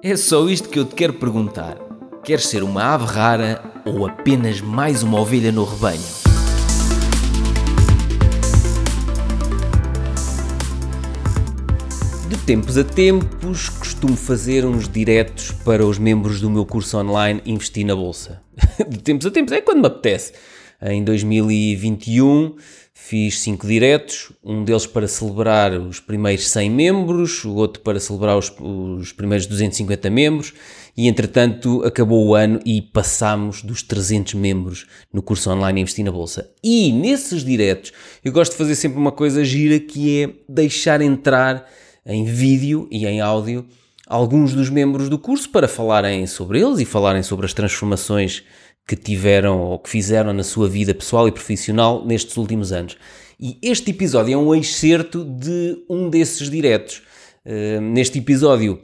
É só isto que eu te quero perguntar. Queres ser uma ave rara ou apenas mais uma ovelha no rebanho? De tempos a tempos, costumo fazer uns diretos para os membros do meu curso online Investir na Bolsa. De tempos a tempos, é quando me apetece. Em 2021 fiz cinco diretos, um deles para celebrar os primeiros 100 membros, o outro para celebrar os, os primeiros 250 membros e entretanto acabou o ano e passámos dos 300 membros no curso online Investir na Bolsa. E nesses diretos eu gosto de fazer sempre uma coisa gira que é deixar entrar em vídeo e em áudio alguns dos membros do curso para falarem sobre eles e falarem sobre as transformações que tiveram ou que fizeram na sua vida pessoal e profissional nestes últimos anos. E este episódio é um excerto de um desses diretos. Uh, neste episódio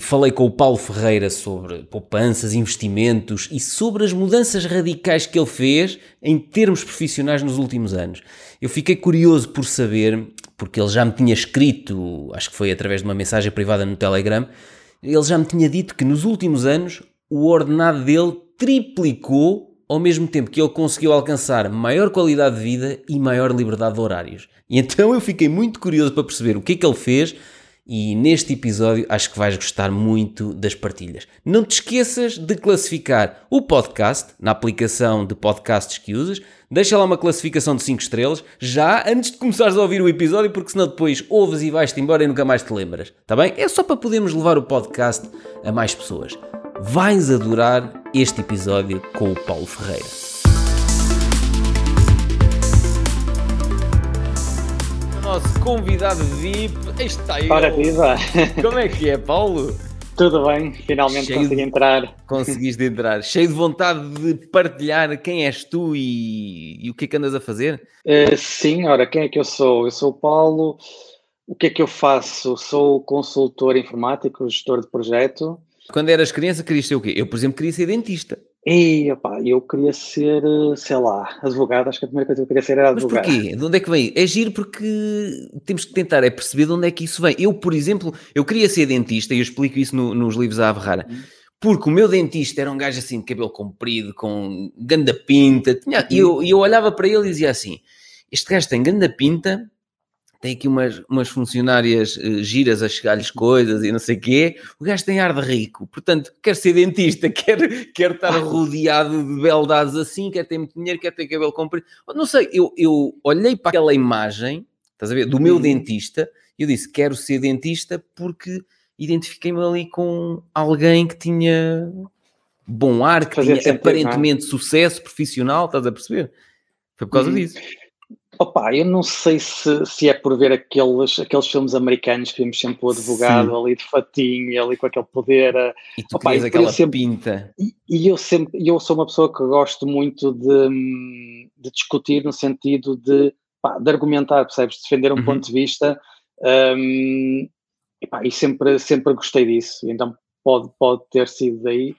falei com o Paulo Ferreira sobre poupanças, investimentos e sobre as mudanças radicais que ele fez em termos profissionais nos últimos anos. Eu fiquei curioso por saber, porque ele já me tinha escrito, acho que foi através de uma mensagem privada no Telegram, ele já me tinha dito que nos últimos anos o ordenado dele triplicou ao mesmo tempo que ele conseguiu alcançar maior qualidade de vida e maior liberdade de horários. E então eu fiquei muito curioso para perceber o que é que ele fez e neste episódio acho que vais gostar muito das partilhas. Não te esqueças de classificar o podcast na aplicação de podcasts que usas. Deixa lá uma classificação de 5 estrelas já antes de começares a ouvir o episódio, porque senão depois ouves e vais-te embora e nunca mais te lembras. Está bem? É só para podermos levar o podcast a mais pessoas. Vais adorar este episódio com o Paulo Ferreira. O nosso convidado VIP está aí. Ora viva! Como é que é, Paulo? Tudo bem, finalmente Cheio consegui entrar. Conseguiste entrar. Cheio de vontade de partilhar quem és tu e, e o que é que andas a fazer? Uh, sim, ora, quem é que eu sou? Eu sou o Paulo. O que é que eu faço? Sou consultor informático, gestor de projeto. Quando eras criança, querias ser o quê? Eu, por exemplo, queria ser dentista. E, opa, eu queria ser, sei lá, advogado. Acho que a primeira coisa que eu queria ser era advogado. Mas porquê? De onde é que vem? É giro porque temos que tentar é perceber de onde é que isso vem. Eu, por exemplo, eu queria ser dentista e eu explico isso no, nos livros da Averrara. Uhum. Porque o meu dentista era um gajo assim de cabelo comprido, com ganda pinta. Tinha, e eu, eu olhava para ele e dizia assim: Este gajo tem ganda pinta, tem aqui umas, umas funcionárias uh, giras a chegar-lhes coisas e não sei o quê. O gajo tem ar de rico, portanto, quer ser dentista, quer, quer estar rodeado de beldades assim, quer ter muito dinheiro, quer ter cabelo comprido. Não sei, eu, eu olhei para aquela imagem, estás a ver, do meu uhum. dentista, e eu disse, quero ser dentista porque identifiquei-me ali com alguém que tinha bom ar, que Fazia tinha sentido, é? aparentemente é? sucesso profissional, estás a perceber? Foi por causa uhum. disso. Opa, eu não sei se, se é por ver aqueles, aqueles filmes americanos que vimos sempre o advogado Sim. ali de fatinho, ali com aquele poder. Eh, e tu Opa, aquela sempre, pinta. E, e, eu sempre, eu sou uma pessoa que gosto muito de, de discutir no sentido de, pá, de argumentar, percebes? Defender um uhum. ponto de vista. Um, e, pá, e sempre, sempre gostei disso. Então pode, pode ter sido daí.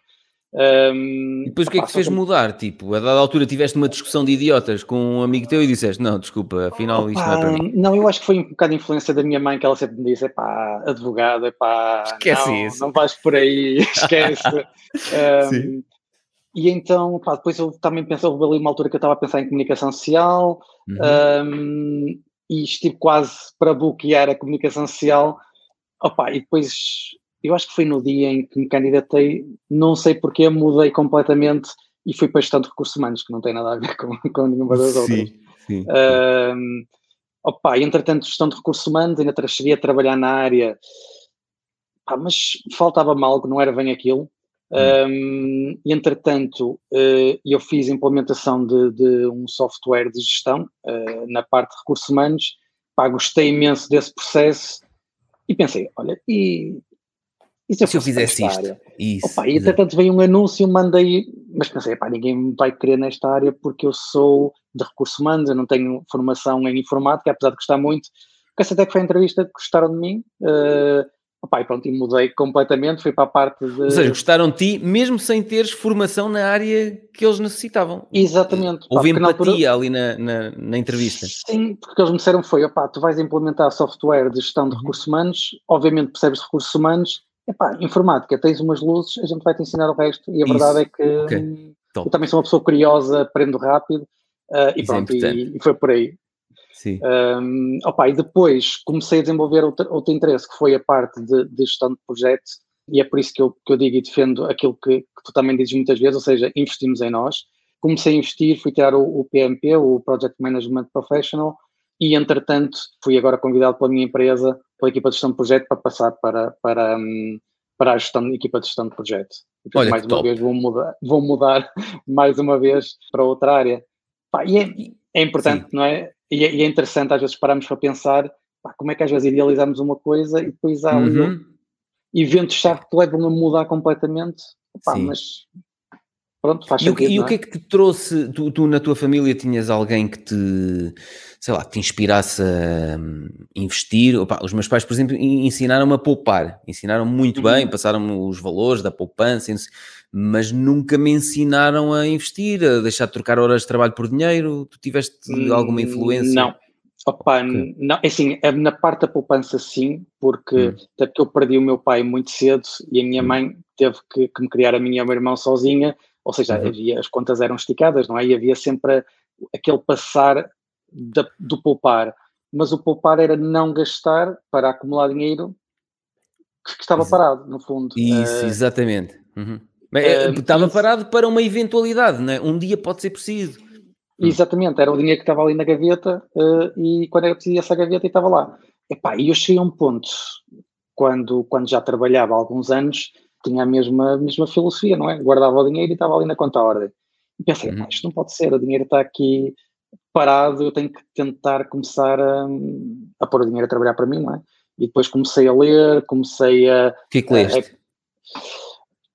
Um, e depois o que é que te fez mudar? Tipo, a dada altura tiveste uma discussão de idiotas com um amigo teu e disseste: Não, desculpa, afinal opa, isto não é para mim. Não, eu acho que foi um bocado de influência da minha mãe que ela sempre me disse: é pá, advogado, é pá, esquece não, isso. Não vais por aí, esquece. um, e então, pá, depois eu também pensei, houve ali uma altura que eu estava a pensar em comunicação social uhum. um, e estive quase para bloquear a comunicação social. Opa, e depois eu acho que foi no dia em que me candidatei, não sei porque mudei completamente e fui para a gestão de recursos humanos, que não tem nada a ver com, com nenhuma das sim, outras. Sim, uh, opa, entretanto, gestão de recursos humanos, ainda cheguei a trabalhar na área, pá, mas faltava-me algo, não era bem aquilo. Hum. Um, entretanto, uh, eu fiz implementação de, de, um software de gestão uh, na parte de recursos humanos, pá, gostei imenso desse processo e pensei, olha, e e se eu, se eu fizesse isto? Isso, Opa, e até tanto veio um anúncio, mandei, mas pensei, pá, ninguém vai querer nesta área porque eu sou de recursos humanos, eu não tenho formação em informática, apesar de gostar muito. Porque até que foi a entrevista, gostaram de mim. Uh, opa, e pronto, e mudei completamente, fui para a parte de... Ou seja, gostaram de ti mesmo sem teres formação na área que eles necessitavam. Exatamente. Houve pá, empatia altura... ali na, na, na, entrevista. Sim, porque eles me disseram foi, opá, tu vais implementar software de gestão de uhum. recursos humanos, obviamente percebes recursos humanos, epá, informática, tens umas luzes, a gente vai te ensinar o resto, e a Isso. verdade é que okay. eu também sou uma pessoa curiosa, aprendo rápido, uh, e Isso é pronto, é e, e, foi por aí. Sim. Um, opa, e depois comecei a desenvolver outro, outro interesse, que foi a parte de, de gestão de projetos, e é por isso que eu, que eu digo e defendo aquilo que, que, tu também dizes muitas vezes, ou seja, investimos em nós. Comecei a investir, fui tirar o, o PMP, o Project Management Professional, e entretanto fui agora convidado pela minha empresa, pela equipa de gestão de projeto, para passar para, para, hum, para a gestão, equipa de gestão de projeto. E, Olha, mais uma top. vez vou mudar, vou mudar mais uma vez para outra área. Pá, e é, é importante, Sim. não é? E, é? e, é interessante às vezes pararmos para pensar pá, como é que às vezes idealizamos uma coisa e depois há uhum. eventos-chave que levam a mudar completamente. Pá, mas Pronto, faz e, sentido, o, e o que é que te trouxe? Tu, tu, na tua família tinhas alguém que te, sei lá, que te inspirasse a hum, investir? Opa, os meus pais, por exemplo, ensinaram-me a poupar, ensinaram muito uhum. bem, passaram-me os valores da poupança, mas nunca me ensinaram a investir, a deixar de trocar horas de trabalho por dinheiro. Tu tiveste alguma influência? Não. Opa, okay. não, é assim, é na parte da poupança sim, porque hum. até porque eu perdi o meu pai muito cedo e a minha hum. mãe teve que, que me criar a minha e o meu irmão sozinha, ou seja, uhum. havia, as contas eram esticadas, não é? E havia sempre aquele passar da, do poupar. Mas o poupar era não gastar para acumular dinheiro que, que estava Exato. parado, no fundo. Isso, uh, exatamente. Uhum. Uh, estava parado para uma eventualidade, não é? Um dia pode ser preciso. Hum. Exatamente, era o dinheiro que estava ali na gaveta uh, e quando eu preciso essa gaveta estava lá. Epá, e eu cheguei a um ponto, quando, quando já trabalhava há alguns anos, tinha a mesma, a mesma filosofia, não é? Guardava o dinheiro e estava ali na conta ordem. E pensei, uhum. isto não pode ser, o dinheiro está aqui parado, eu tenho que tentar começar a, a pôr o dinheiro a trabalhar para mim, não é? E depois comecei a ler, comecei a. O que é que leste?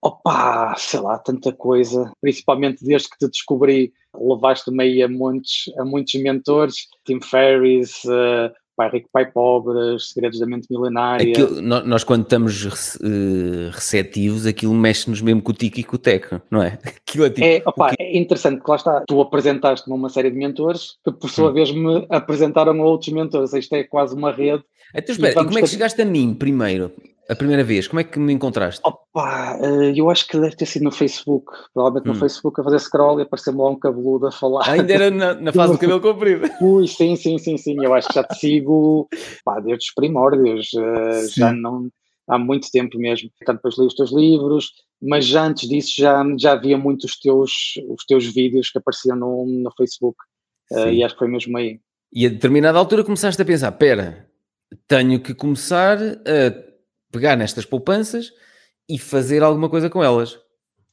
A, opa, sei lá, tanta coisa, principalmente desde que te descobri, levaste-me aí a muitos, a muitos mentores, Tim Ferriss, uh, Pai Rico, Pai Pobre, Segredos da Mente Milenária. Aquilo, nós, quando estamos uh, receptivos, aquilo mexe-nos mesmo com o tico e com o teco, não é? Aquilo é, tipo, é, opa, é interessante, porque lá está, tu apresentaste-me uma série de mentores que, por sua hum. vez, me apresentaram a outros mentores. Isto é quase uma rede. Então, espera, e, e como é que chegaste a mim primeiro? A primeira vez, como é que me encontraste? Opa, eh, eu acho que deve ter sido no Facebook, provavelmente no hum. Facebook, a fazer scroll e apareceu-me lá um cabeludo a falar. Ainda era na, na fase do cabelo comprido. Ui, sim, sim, sim, sim, eu acho que já te sigo pá, desde os primórdios, uh, já não, há muito tempo mesmo. Portanto, depois li os teus livros, mas já antes disso já, já havia muito os teus, os teus vídeos que apareciam no, no Facebook, uh, e acho que foi mesmo aí. E a determinada altura começaste a pensar, pera, tenho que começar a pegar nestas poupanças e fazer alguma coisa com elas.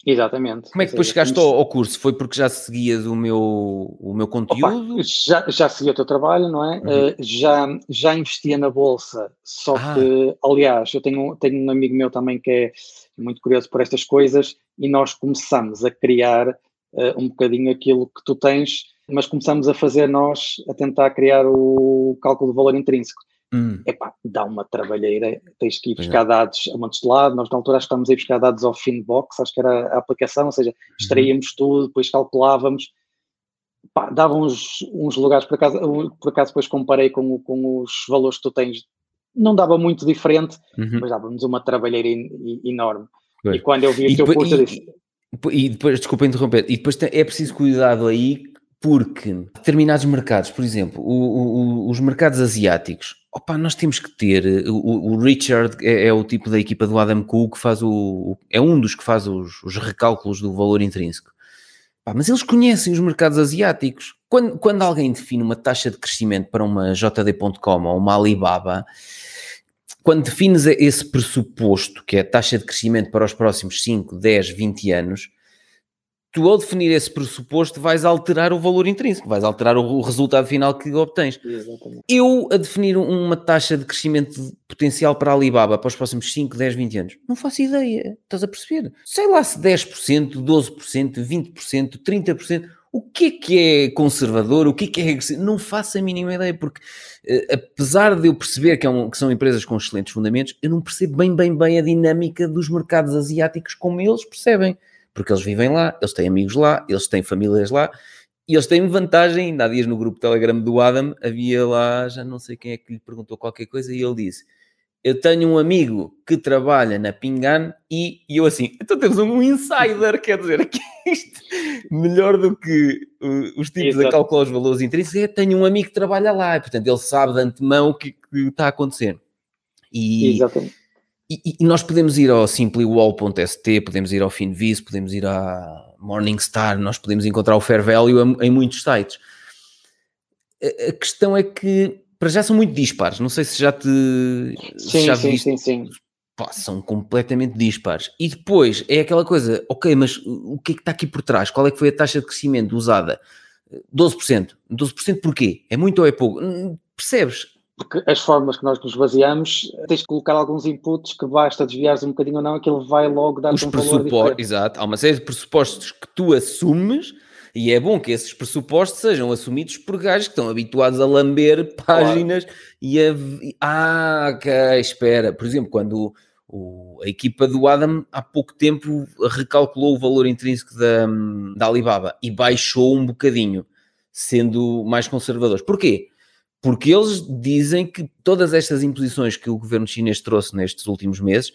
Exatamente. Como é que depois chegaste ao, ao, curso? Foi porque já seguias o meu, o meu conteúdo? Opa, já, já seguia o teu trabalho, não é? Uhum. Uh, já, já investia na bolsa, só ah. que, aliás, eu tenho, tenho um amigo meu também que é muito curioso por estas coisas e nós começamos a criar uh, um bocadinho aquilo que tu tens, mas começamos a fazer nós, a tentar criar o cálculo do valor intrínseco. Hum. Epá, dá uma trabalheira, tens que ir buscar é. dados a montes de lado, nós na altura estamos a ir buscar dados ao Finbox, acho que era a aplicação, ou seja, uhum. extraíamos tudo, depois calculávamos, Epá, dava uns, uns lugares, por acaso, por acaso depois comparei com, com os valores que tu tens, não dava muito diferente, uhum. mas dava-nos uma trabalheira in, in, enorme. E quando eu vi o teu curso, eu disse... E depois, desculpa interromper, e depois é preciso cuidado aí porque determinados mercados, por exemplo, o, o, os mercados asiáticos, opa, nós temos que ter. O, o Richard é, é, o tipo da equipa do Adam Cook que faz o. é um dos que faz os, os recálculos do valor intrínseco. Mas eles conhecem os mercados asiáticos. Quando, quando alguém define uma taxa de crescimento para uma JD.com ou uma Alibaba, quando defines esse pressuposto, que é a taxa de crescimento para os próximos 5, 10, 20 anos, tu ao definir esse pressuposto vais alterar o valor intrínseco, vais alterar o, resultado final que obtens. Exatamente. Eu a definir uma taxa de crescimento potencial para a Alibaba para os próximos 5, 10, 20 anos, não faço ideia, estás a perceber? Sei lá se 10%, 12%, 20%, 30%, o que é que é conservador, o que é que é... Não faço a mínima ideia, porque uh, apesar de eu perceber que, é um, que, são empresas com excelentes fundamentos, eu não percebo bem, bem, bem a dinâmica dos mercados asiáticos como eles percebem porque eles vivem lá, eles têm amigos lá, eles têm famílias lá, e eles têm vantagem, ainda há dias no grupo Telegram do Adam, havia lá, já não sei quem é que lhe perguntou qualquer coisa, e ele disse, eu tenho um amigo que trabalha na Pingan e, e eu assim, então temos um insider, quer dizer, aqui isto, melhor do que uh, os tipos Exato. a calcular os valores intrínsecos, é tenho um amigo que trabalha lá, e portanto ele sabe de antemão o que, que está a acontecer. E, Exatamente. E, e, nós podemos ir ao simplywall.st, podemos ir ao Finvis, podemos ir à Morningstar, nós podemos encontrar o Fair Value em, muitos sites. A, a questão é que para já são muito dispares. Não sei se já te. Sim, já sim, sim, sim. Pá, são completamente dispares. E depois é aquela coisa, ok, mas o que é que está aqui por trás? Qual é que foi a taxa de crescimento usada? 12%. 12% porquê? É muito ou é pouco? Hum, percebes? Porque as formas que nós nos baseamos, tens de colocar alguns inputs que basta desviares um bocadinho ou não, aquilo vai logo dar-te um valor diferente. Exato, há uma série de pressupostos que tu assumes e é bom que esses pressupostos sejam assumidos por gajos que estão habituados a lamber páginas claro. e a. Ah, ok, espera. Por exemplo, quando o, a equipa do Adam há pouco tempo recalculou o valor intrínseco da, da Alibaba e baixou um bocadinho, sendo mais conservadores. Porquê? Porque eles dizem que todas estas imposições que o governo chinês trouxe nestes últimos meses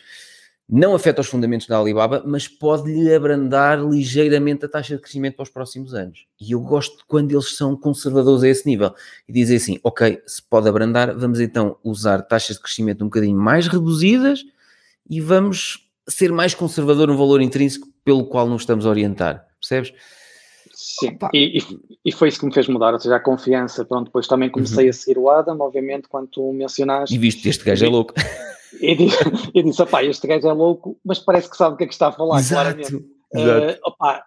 não afeta os fundamentos da Alibaba, mas pode-lhe abrandar ligeiramente a taxa de crescimento para os próximos anos. E eu gosto quando eles são conservadores a esse nível e dizem assim: ok, se pode abrandar, vamos então usar taxas de crescimento um bocadinho mais reduzidas e vamos ser mais conservador no valor intrínseco pelo qual nos estamos a orientar. Percebes? Sim, e, e, foi isso que me fez mudar, ou seja, a confiança. Pronto, depois também comecei uhum. a seguir o Adam, obviamente, quando tu mencionaste. E viste, este gajo é louco. E disse, opá, este gajo é louco, mas parece que sabe o que é que está a falar, exato, claramente. Exato. Uh, opá,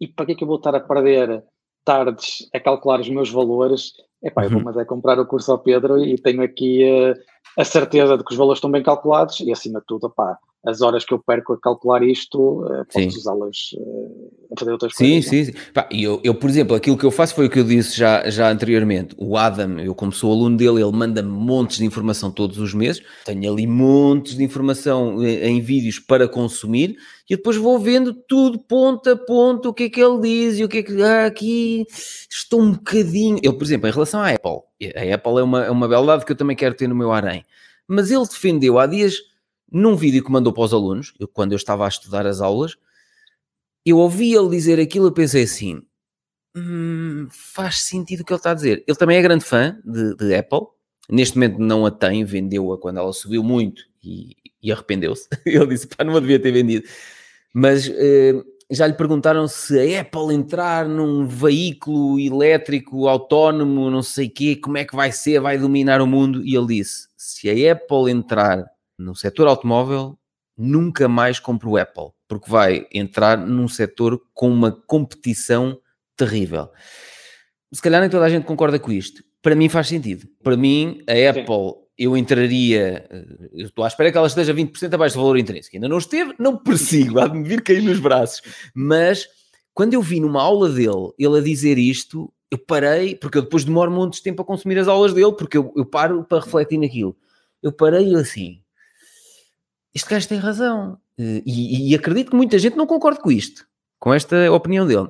e para que é que eu vou estar a perder tardes a calcular os meus valores? Epá, eu vou uhum. mas é comprar o curso ao Pedro e tenho aqui uh, a certeza de que os valores estão bem calculados e acima de tudo, opá, as horas que eu perco a calcular isto, uh, posso usá-las uh, a fazer outras sim, coisas. Sim, sim, sim. Eu, eu, por exemplo, aquilo que eu faço foi o que eu disse já, já anteriormente. O Adam, eu como sou aluno dele, ele manda montes de informação todos os meses. Tenho ali montes de informação em, em vídeos para consumir e depois vou vendo tudo ponto a ponto, o que é que ele diz e o que é que ah, aqui estou um bocadinho. Ele, por exemplo, em relação à Apple, a Apple é uma, é uma beldade que eu também quero ter no meu harém. Mas ele defendeu há dias num vídeo que mandou para os alunos, quando eu estava a estudar as aulas, eu ouvi ele dizer aquilo e pensei assim: hum, faz sentido o que ele está a dizer. Ele também é grande fã de, de Apple, neste momento não a tem, vendeu-a quando ela subiu muito e, e arrependeu-se. ele disse: pá, não a devia ter vendido. Mas uh, já lhe perguntaram se a Apple entrar num veículo elétrico autónomo, não sei o quê, como é que vai ser, vai dominar o mundo. E ele disse: se a Apple entrar no setor automóvel, nunca mais compro o Apple, porque vai entrar num setor com uma competição terrível. Se calhar nem toda a gente concorda com isto. Para mim faz sentido. Para mim, a Apple, Sim. eu entraria, eu estou à espera que ela esteja 20% abaixo do valor intrínseco. Ainda não esteve, não persigo, há de me vir cair nos braços. Mas quando eu vi numa aula dele ele a dizer isto, eu parei, porque eu depois demoro muito de tempo a consumir as aulas dele, porque eu, eu paro para refletir naquilo. Eu parei assim, este gajo tem razão. Eh, e, e, acredito que muita gente não concorde com isto, com esta opinião dele.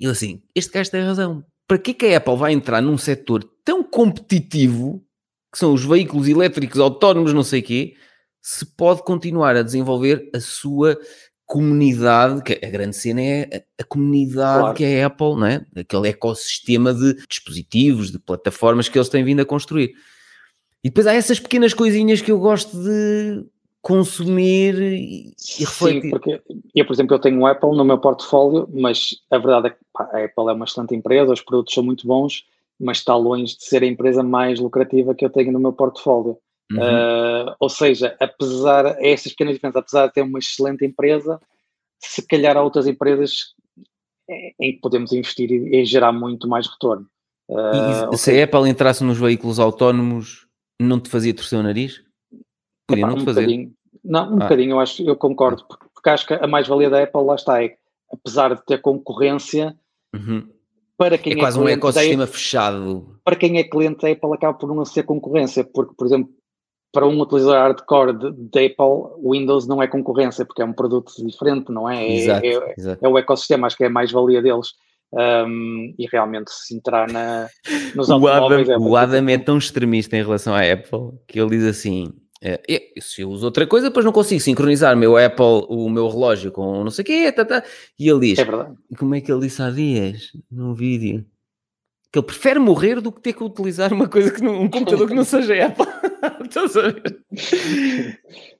Ele assim, este gajo tem razão. Para que, que a Apple vai entrar num setor tão competitivo, que são os veículos elétricos autónomos, não sei o quê, se pode continuar a desenvolver a sua comunidade, que a grande cena é a, comunidade claro. que é a Apple, não é? Aquele ecossistema de dispositivos, de plataformas que eles têm vindo a construir. E depois há essas pequenas coisinhas que eu gosto de consumir e, refletir. Sim, porque eu, por exemplo, eu tenho um Apple no meu portfólio, mas a verdade é que pá, a Apple é uma excelente empresa, os produtos são muito bons, mas está longe de ser a empresa mais lucrativa que eu tenho no meu portfólio. Uhum. Uh, ou seja, apesar, é essas pequenas diferenças, apesar de ter uma excelente empresa, se calhar há outras empresas em que podemos investir e, e gerar muito mais retorno. Uh, e se seja, a Apple entrasse nos veículos autónomos, não te fazia torcer o nariz? Podia não um fazer. Bocadinho. Não, um ah. bocadinho, eu acho, eu concordo, porque, porque acho que a mais-valia da Apple lá está, é, apesar de ter concorrência, uhum. para quem é, é quase um ecossistema fechado. Para quem é cliente da Apple acaba por não ser concorrência, porque, por exemplo, para um utilizador hardcore de Apple, Windows não é concorrência, porque é um produto diferente, não é? é exato, é, exato. é o ecossistema, acho que é a mais-valia deles. Um, e realmente se entrar na, nos o Adam, é o Adam é tão extremista em relação à Apple que ele diz assim: É, se eu uso outra coisa, depois não consigo sincronizar o meu Apple, o meu relógio com não sei o quê, tá, tá. e ele diz, é como é que ele disse há dias, num vídeo, que ele prefere morrer do que ter que utilizar uma coisa que não, um computador que não seja Apple. Estás a ver?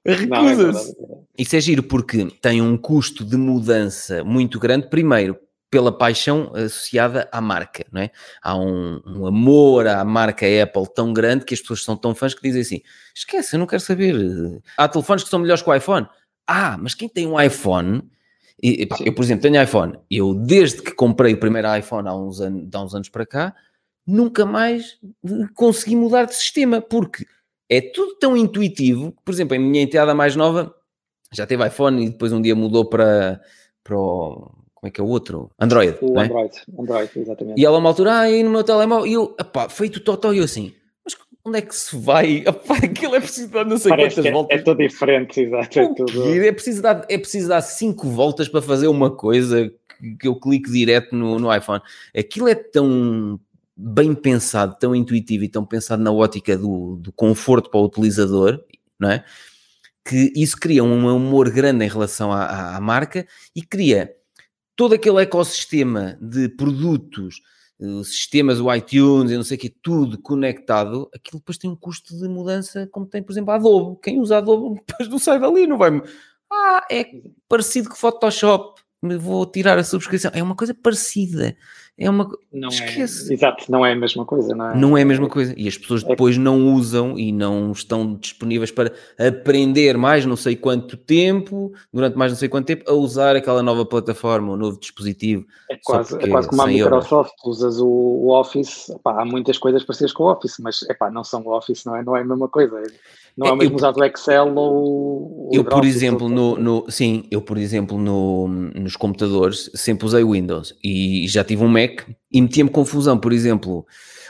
Recusa-se. É Isso é giro porque tem um custo de mudança muito grande. Primeiro, pela paixão associada à marca, não é? Há um, um, amor à marca Apple tão grande que as pessoas são tão fãs que dizem assim: esquece, eu não quero saber. Há telefones que são melhores que o iPhone. Ah, mas quem tem um iPhone e, pá, eu, por exemplo, tenho iPhone. Eu, desde que comprei o primeiro iPhone há uns, anos, há uns anos para cá, nunca mais consegui mudar de sistema, porque é tudo tão intuitivo que, por exemplo, a minha enteada mais nova já teve iPhone e depois um dia mudou para, para o. Como é que é o outro? Android. O é? Android, Android, exatamente. E ela, uma altura, ah, e no meu telemóvel, e eu, epá, feito total, e eu assim, onde é que se vai? Opa, aquilo é preciso dar não sei Parece quantas é, voltas. É tudo diferente, exato. É, tudo... é, preciso dar, é preciso dar cinco voltas para fazer uma coisa que eu clico direto no, no iPhone. Aquilo é tão bem pensado, tão intuitivo e tão pensado na ótica do, do conforto para o utilizador, não é? Que isso cria um amor grande em relação à, à, à marca e cria todo aquele ecossistema de produtos sistemas, o iTunes e não sei o que, tudo conectado, aquilo depois tem um custo de mudança, como tem, por exemplo, a Adobe. Quem usa Adobe depois não sai dali, não vai. Ah, é parecido com Photoshop, vou tirar a subscrição. É uma coisa parecida. É uma não é, Esquece. É, exato, não é a mesma coisa, não é? Não é a mesma coisa. E as pessoas é depois não usam e não estão disponíveis para aprender mais não sei quanto tempo, durante mais não sei quanto tempo, a usar aquela nova plataforma, o um novo dispositivo. É quase, é quase como a Microsoft, euros. usas o, o Office, epá, há muitas coisas parecidas com o Office, mas epá, não são o Office, não é, não é a mesma coisa. Não é o mesmo eu, usar do Excel ou. Eu, por exemplo, no, no, sim, eu, por exemplo, no, nos computadores sempre usei Windows e já tive um Mac e metia-me confusão. Por exemplo,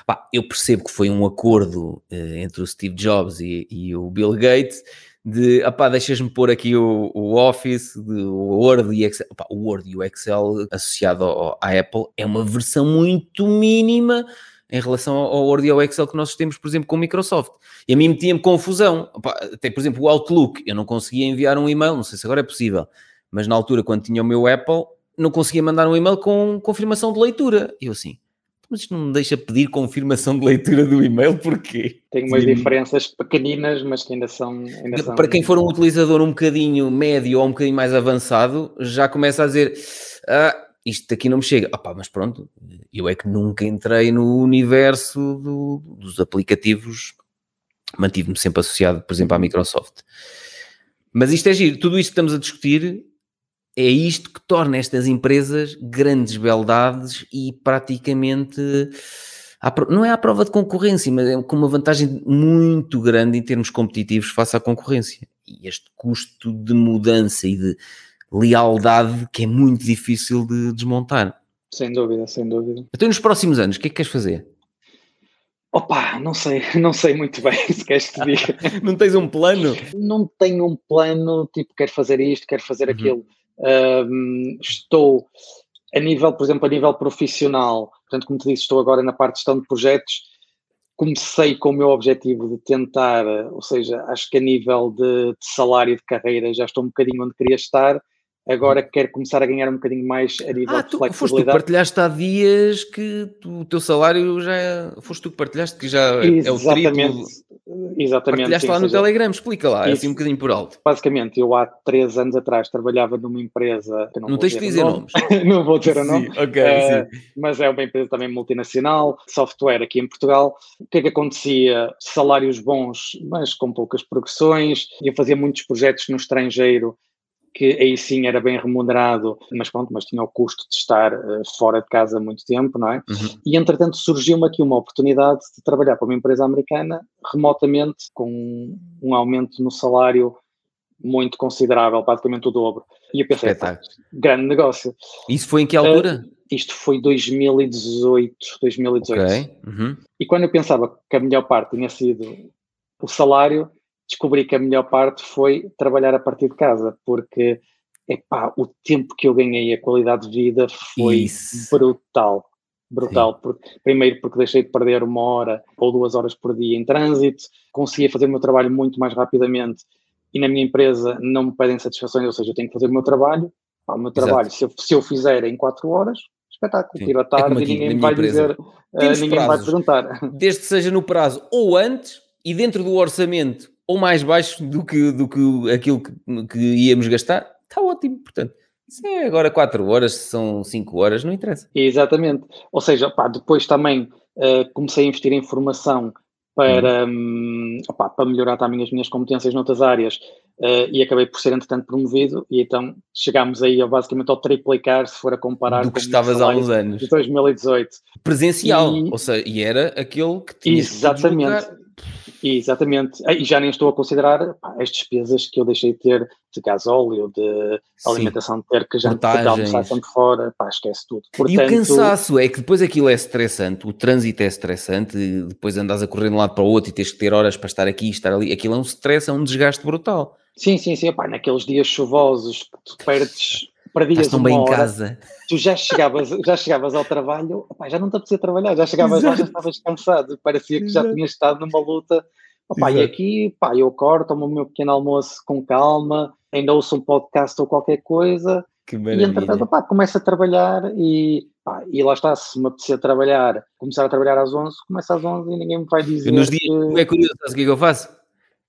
pá, eu percebo que foi um acordo eh, entre o Steve Jobs e, e o Bill Gates de, opá, deixas-me pôr aqui o, o Office, de, o Word e Excel. Opá, o Word e o Excel associado ao, à Apple é uma versão muito mínima em relação ao Word e ao Excel que nós temos, por exemplo, com o Microsoft. E a mim metia-me confusão. Até, por exemplo, o Outlook, eu não conseguia enviar um e-mail, não sei se agora é possível, mas na altura, quando tinha o meu Apple, não conseguia mandar um e-mail com confirmação de leitura. E eu assim, mas isto não me deixa pedir confirmação de leitura do e-mail, porquê? Tem umas Sim. diferenças pequeninas, mas que ainda são, ainda são... Para quem for um utilizador um bocadinho médio ou um bocadinho mais avançado, já começa a dizer... Ah, isto aqui não me chega. Opa, mas pronto, eu é que nunca entrei no universo do, dos aplicativos, mantive-me sempre associado, por exemplo, à Microsoft. Mas isto é giro, tudo isto que estamos a discutir é isto que torna estas empresas grandes beldades e praticamente não é à prova de concorrência, mas é com uma vantagem muito grande em termos competitivos face à concorrência. E este custo de mudança e de lealdade que é muito difícil de desmontar. Sem dúvida, sem dúvida. Então, nos próximos anos, o que é que queres fazer? Opa, não sei, não sei muito bem se queres que diga. não tens um plano? Não tenho um plano, tipo, quero fazer isto, quero fazer uhum. aquilo. Um, estou, a nível, por exemplo, a nível profissional, portanto, como te disse, estou agora na parte de gestão de projetos, comecei com o meu objetivo de tentar, ou seja, acho que a nível de, de salário de carreira já estou um bocadinho onde queria estar, agora quero começar a ganhar um bocadinho mais a nível ah, de tu, flexibilidade. Foste tu que partilhaste há dias que tu, o teu salário já é, foste tu que partilhaste que já é o triplo. Exatamente. Partilhaste sim, lá no seja, Telegram, explica lá, isso, assim um bocadinho por alto. Basicamente, eu há três anos atrás trabalhava numa empresa. não, não tens de dizer nomes. não vou dizer o nome. Okay, uh, mas é uma empresa também multinacional, software aqui em Portugal. O que é que acontecia? Salários bons, mas com poucas progressões. Eu fazia muitos projetos no estrangeiro que aí sim era bem remunerado, mas pronto, mas tinha o custo de estar uh, fora de casa muito tempo, não é? Uhum. E entretanto surgiu-me aqui uma oportunidade de trabalhar para uma empresa americana remotamente, com um aumento no salário muito considerável, praticamente o dobro. E eu pensei, grande negócio. Isso foi em que altura? Uh, isto foi 2018, 2018. Okay. Uhum. E quando eu pensava que a melhor parte tinha sido o salário, descobri que a melhor parte foi trabalhar a partir de casa, porque epá, o tempo que eu ganhei, a qualidade de vida foi Isso. brutal. brutal. Porque, primeiro porque deixei de perder uma hora ou duas horas por dia em trânsito, conseguia fazer o meu trabalho muito mais rapidamente e na minha empresa não me pedem satisfações, ou seja, eu tenho que fazer o meu trabalho. o meu trabalho, se eu, se eu fizer em quatro horas, espetáculo, tiro a tarde é e ninguém vai dizer, uh, ninguém prazos, vai perguntar. Desde que seja no prazo ou antes e dentro do orçamento ou mais baixo do que, do que aquilo que, que íamos gastar, está ótimo. Portanto, se é agora 4 horas, se são 5 horas, não interessa. Exatamente. Ou seja, pá, depois também uh, comecei a investir em formação para, hum. um, para melhorar também as minhas competências noutras áreas uh, e acabei por ser, entretanto, promovido e então chegámos aí ao, basicamente ao triplicar se for a comparar Do que estavas há uns anos. De 2018. Presencial, e, ou seja, e era aquele que tinha Exatamente. Exatamente. E já nem estou a considerar pá, as despesas que eu deixei de ter de gasóleo, de Sim. alimentação de ter, que já almoçar sempre fora, pá, esquece tudo. Portanto, e o cansaço é que depois aquilo é estressante, o trânsito é estressante, depois andas a correr de um lado para o outro e tens que ter horas para estar aqui e estar ali. Aquilo é um stress, é um desgaste brutal. Sim, sim, sim. Pá, naqueles dias chuvosos, tu perdes perdias tão bem hora, em casa. Tu já chegavas, já chegavas ao trabalho, opa, já não te apetecia trabalhar, já chegavas Exato. lá, já estavas cansado, parecia que Exato. já tinhas estado numa luta. Opa, e aqui, pá, eu corto, tomo o meu pequeno almoço com calma, ainda ouço um podcast ou qualquer coisa, que e entretanto, pá, começo a trabalhar e, pá, e lá está, se me apetecer trabalhar, começar a trabalhar às 11, começa às 11 e ninguém me vai dizer. Nos dias, que... é curioso, sabes o que é que eu faço?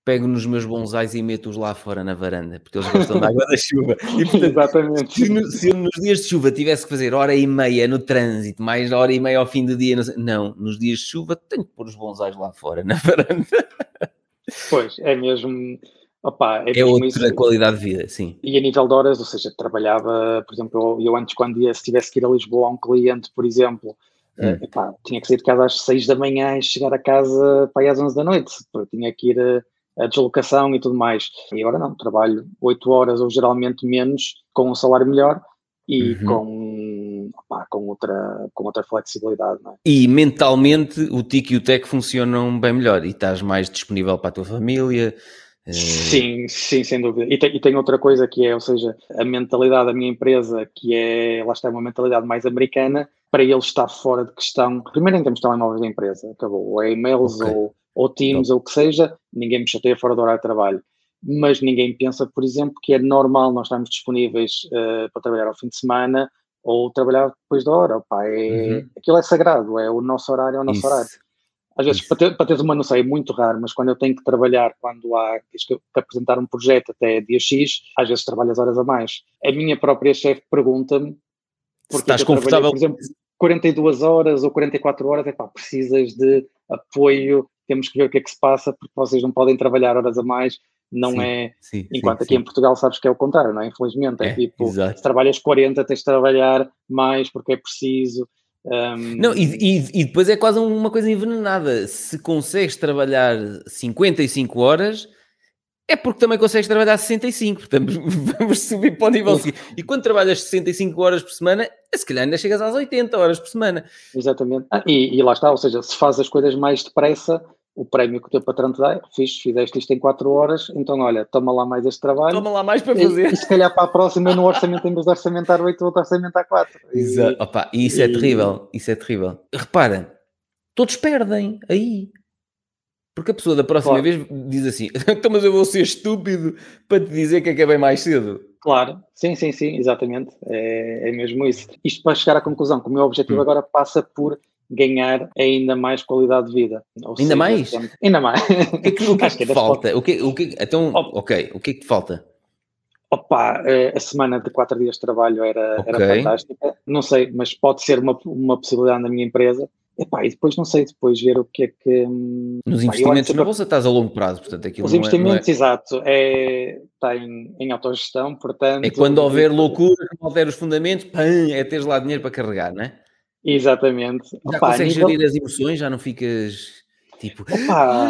Pego nos meus bonsais e meto-os lá fora na varanda, porque eles gostam da água da chuva. E, portanto, Exatamente. Se, nos dias de chuva tivesse que fazer hora e meia no trânsito, mais hora e meia ao fim do dia, não, nos dias de chuva tenho que pôr os bonsais lá fora na varanda. Pois, é mesmo. Opa, é, é outra isso. qualidade de vida, sim. E a nível de horas, ou seja, trabalhava, por exemplo, eu, eu antes, quando ia, se tivesse que ir a Lisboa a um cliente, por exemplo, hum. epá, tinha que sair de casa às 6 da manhã e chegar a casa para às 11 da noite. Tinha que ir eh, a deslocação e tudo mais. E agora não, trabalho 8 horas ou geralmente menos, com um salário melhor e uhum. com, opa, com, outra, com outra flexibilidade. É? E mentalmente o TIC e o TEC funcionam bem melhor e estás mais disponível para a tua família. Eh, sim, sim, sem dúvida. E tem, e tem, outra coisa que é, ou seja, a mentalidade da minha empresa, que é, lá está, uma mentalidade mais americana, para eles está fora de questão, primeiro em termos de telemóveis da empresa, acabou, ou é e-mails okay. ou ou Teams, ou o que seja, ninguém me chateia fora do horário de trabalho. Mas ninguém pensa, por exemplo, que é normal nós estarmos disponíveis uh, para trabalhar ao fim de semana ou trabalhar depois da hora. É, uhum. Aquilo é sagrado, é o nosso horário, é o nosso Isso. horário. Às vezes, para, ter, para teres uma noção, é muito raro, mas quando eu tenho que trabalhar, quando há que apresentar um projeto até dia X, às vezes trabalho as horas a mais. A minha própria chefe pergunta-me porque estás confortável. Por exemplo, 42 horas ou 44 horas, é pá, precisas de apoio temos que ver o que é que se passa, porque vocês não podem trabalhar horas a mais, não sim, é. Sim, enquanto sim, aqui em Portugal sabes que é o contrário, não é? Infelizmente, é, é tipo, exato. se trabalhas 40, tens de trabalhar mais porque é preciso. Um... Não, e, e, e, depois é quase uma coisa envenenada. Se consegues trabalhar 55 horas, é porque também consegues trabalhar 65, portanto vamos subir para o nível seguinte. E quando trabalhas 65 horas por semana, se calhar ainda chegas às 80 horas por semana. Exatamente. Ah, e, e, lá está, ou seja, se fazes as coisas mais depressa, o prémio que o teu patrão te dá, fiz, fizeste isto em 4 horas, então olha, toma lá mais este trabalho. Toma lá mais para fazer. E, e se calhar para a próxima no orçamento, em vez de orçamentar 8, vou orçamentar 4. Exato. Opa, isso é terrível, isso é terrível. Repara, todos perdem aí. Porque a pessoa da próxima claro. vez diz assim: então, mas eu vou ser estúpido para te dizer que acabei mais cedo. Claro, sim, sim, sim, exatamente. É, é mesmo isso. Isto para chegar à conclusão que o meu objetivo hum. agora passa por ganhar ainda mais qualidade de vida. Ou ainda seja, mais? Ainda mais. O que, o que, é que falta? O que, o que, então, ok, o que é que te falta? Opa, eh, a semana de quatro dias de trabalho era, okay. era fantástica. Não sei, mas pode ser uma, uma possibilidade na minha empresa. Epá, e depois não sei, depois ver o que é que. Hum, Nos pá, investimentos na bolsa estás a longo prazo, portanto aquilo Os investimentos, é, é... exato, é, está em, em autogestão, portanto. É quando houver loucura, não houver os fundamentos, pam, é teres lá dinheiro para carregar, não é? Exatamente. Já Opa, consegues nível... gerir as emoções, já não ficas tipo. Opa,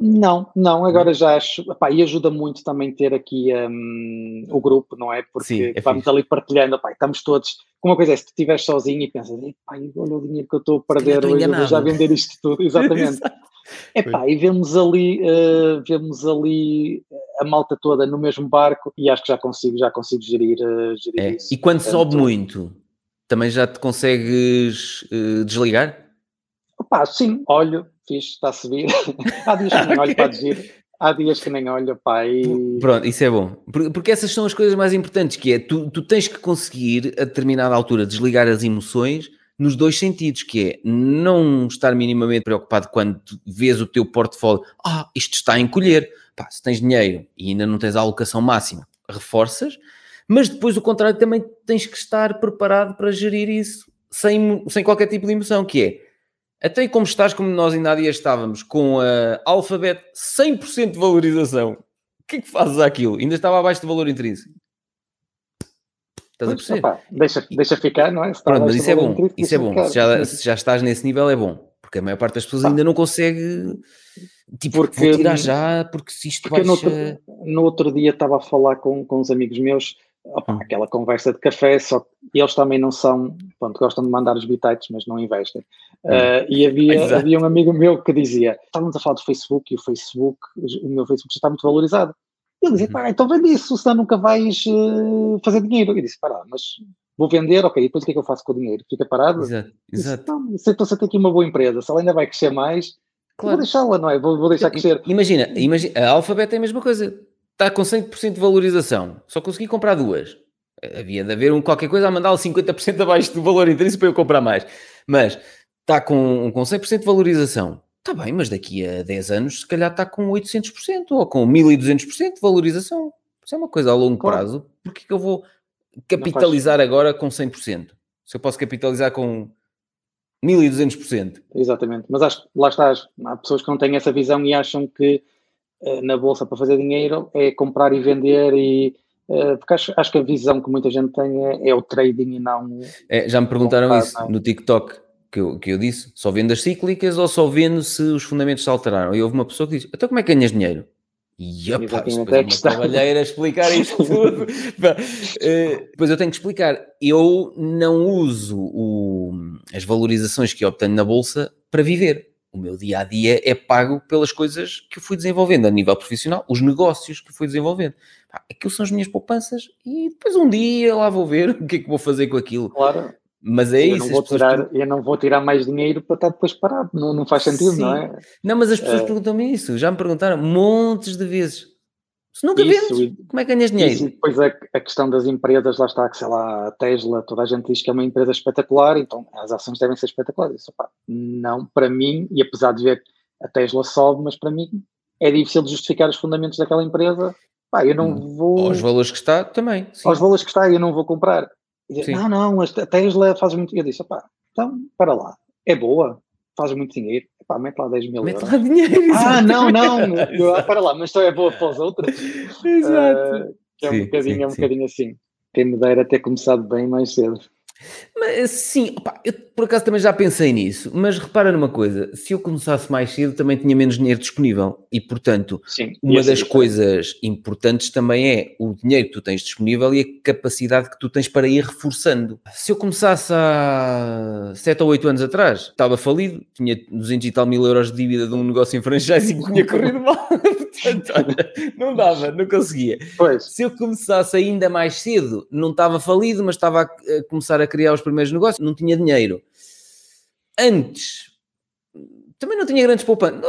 não, não, agora já acho. Epá, e ajuda muito também ter aqui um, o grupo, não é? Porque Sim, é vamos fixe. ali partilhando, epá, estamos todos. Uma coisa é se tu estiveres sozinho e pensas, olha o dinheiro que eu estou a perder hoje, eu vou já vender isto tudo. Exatamente. Epá, e vemos ali, uh, vemos ali a malta toda no mesmo barco e acho que já consigo, já consigo gerir, uh, gerir é. isso. E quando Portanto, sobe muito? também já te consegues uh, desligar? Opa, sim, olho, fiz, está a subir. Há dias que nem olho para desir. Há dias que nem olho, pá, e... Pronto, isso é bom. Porque essas são as coisas mais importantes, que é, tu, tu tens que conseguir, a determinada altura, desligar as emoções nos dois sentidos, que é não estar minimamente preocupado quando vês o teu portfólio, ah, isto está a encolher. Pá, se tens dinheiro e ainda não tens a alocação máxima, reforças, mas depois o contrário também tens que estar preparado para gerir isso sem, sem qualquer tipo de emoção, que é até como estás, como nós ainda há dias estávamos, com a Alphabet 100% de valorização, o que é que fazes aquilo? Ainda estava abaixo do valor intrínseco. Estás a perceber? Opa, deixa, deixa ficar, não é? Pronto, mas isso é bom, isso é bom. Se já, se já estás nesse nível é bom, porque a maior parte das pessoas ainda não consegue tipo, porque, vou tirar já, porque se isto porque baixa... no, outro, no outro dia estava a falar com, com uns amigos meus opa, hum. aquela conversa de café, só que eles também não são, pronto, gostam de mandar os bitites, mas não investem. Uh, e havia, havia um amigo meu que dizia: estávamos a falar do Facebook e o Facebook, o meu Facebook já está muito valorizado. E ele dizia: uhum. pá, então vende isso, senão nunca vais uh, fazer dinheiro. E disse: pá, mas vou vender, ok, depois o que é que eu faço com o dinheiro? Fica parado? Exato, exato. Então, se eu tenho aqui uma boa empresa, se ela ainda vai crescer mais, claro. vou deixá-la, não é? Vou, vou deixar crescer. Imagina, imagina, a Alphabet é a mesma coisa está com 100% de valorização, só consegui comprar duas. Havia de haver um qualquer coisa a mandá-lo 50% abaixo do valor intrínseco para eu comprar mais. Mas está com, com 100% de valorização. Está bem, mas daqui a 10 anos se calhar está com 800% ou com 1200% de valorização. Isso é uma coisa a longo claro. prazo. Porquê que eu vou capitalizar agora com 100%? Se eu posso capitalizar com 1200%. Exatamente. Mas acho que lá estás. Há pessoas que não têm essa visão e acham que eh, na bolsa para fazer dinheiro é comprar e vender e eh, porque acho, acho que a visão que muita gente tem é, é o trading e não. É, já me perguntaram comprar, isso não. no TikTok que eu, que eu disse: só vendo as cíclicas ou só vendo se os fundamentos se alteraram? E houve uma pessoa que disse: então como é que ganhas dinheiro? E opa, isto é uma trabalheira a explicar isto tudo. uh, depois eu tenho que explicar. Eu não uso o, as valorizações que obtenho na bolsa para viver o meu dia a dia é pago pelas coisas que eu fui desenvolvendo a nível profissional, os negócios que fui desenvolvendo. Pá, aquilo são as minhas poupanças e depois um dia lá vou ver o que é que vou fazer com aquilo. Claro. Mas é eu isso. Não vou tirar, Eu não vou tirar mais dinheiro para estar depois parado, não, não faz sentido, Sim. não é? Não, mas as pessoas é... perguntam-me isso, já me perguntaram montes de vezes. Se nunca isso, vendes, como é que ganhas dinheiro? Isso, e depois a, a, questão das empresas, lá está, que sei lá, a Tesla, toda a gente diz que é uma empresa espetacular, então as ações devem ser espetaculares. Isso, opa, não, para mim, e apesar de ver a Tesla sobe, mas para mim é difícil de justificar os fundamentos daquela empresa. Pá, eu não hum. vou. Aos valores que está, também. Sim. Aos valores que está, eu não vou comprar. Dizer, não, não, a Tesla faz muito. Eu disse, pá, então, para lá, é boa, faz muito dinheiro. Pá, mete lá 10 mil mete euros. Lá dinheiro, ah, não, não, eu, ah, para lá, mas só é boa para os outros. Exato. Uh, é, um sim, bocadinho, sim, é um sim. bocadinho assim. Quem me dera ter começado bem mais cedo. Mas, sim, opa, eu por acaso também já pensei nisso, mas repara numa coisa: se eu começasse mais cedo, também tinha menos dinheiro disponível, e portanto, sim, uma das coisas importantes também é o dinheiro que tu tens disponível e a capacidade que tu tens para ir reforçando. Se eu começasse há 7 ou 8 anos atrás, estava falido, tinha 200 e tal mil euros de dívida de um negócio em franchise e tinha corrido mal. portanto, olha, não dava, não conseguia. Pois. Se eu começasse ainda mais cedo, não estava falido, mas estava a começar a criar os primeiros negócios, não tinha dinheiro. Antes, também não tinha grandes poupanças.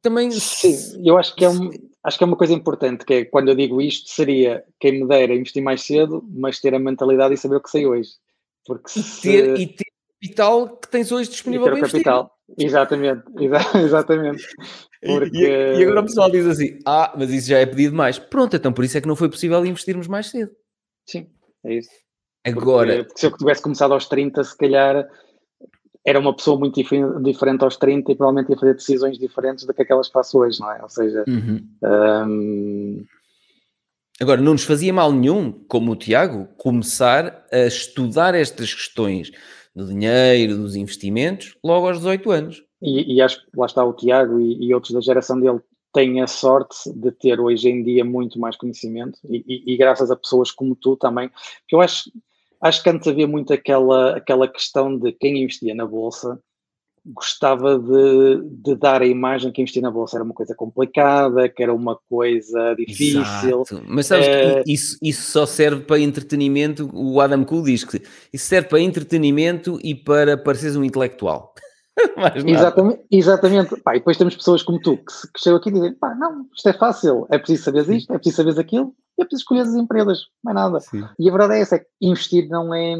Também... Sim, eu acho que é um, acho que é uma coisa importante, que é quando eu digo isto, seria quem me dera investir mais cedo, mas ter a mentalidade e saber o que sei hoje. Porque se... e, ter, e ter capital que tens hoje disponível para investir. capital. Exatamente, exatamente. Porque... E, e, agora o pessoal diz assim: ah, mas isso já é pedido mais. Pronto, então por isso é que não foi possível investirmos mais cedo. Sim, é isso. Agora. Porque, porque se eu tivesse começado aos 30, se calhar era uma pessoa muito diferente aos 30 e provavelmente ia fazer decisões diferentes do que aquelas que faço hoje, não é? Ou seja. Uhum. Um... Agora, não nos fazia mal nenhum, como o Tiago, começar a estudar estas questões do dinheiro, dos investimentos, logo aos 18 anos. E, e acho que lá está o Tiago e, e, outros da geração dele têm a sorte de ter hoje em dia muito mais conhecimento e, e, graças a pessoas como tu também, que eu acho, acho que antes havia muito aquela, aquela questão de quem investia na Bolsa gostava de, de, dar a imagem que investir na bolsa era uma coisa complicada, que era uma coisa difícil. Exato. Mas sabes é... que isso, isso só serve para entretenimento. O Adam Cole diz que isso serve para entretenimento e para pareceres um intelectual. exatamente, exatamente. Pá, e depois temos pessoas como tu que, que chegam aqui e dizem: pá, não, isto é fácil, é preciso saber isto, é preciso saber aquilo, e é preciso escolher as empresas, não é nada. Sim. E a verdade é essa: é que investir não é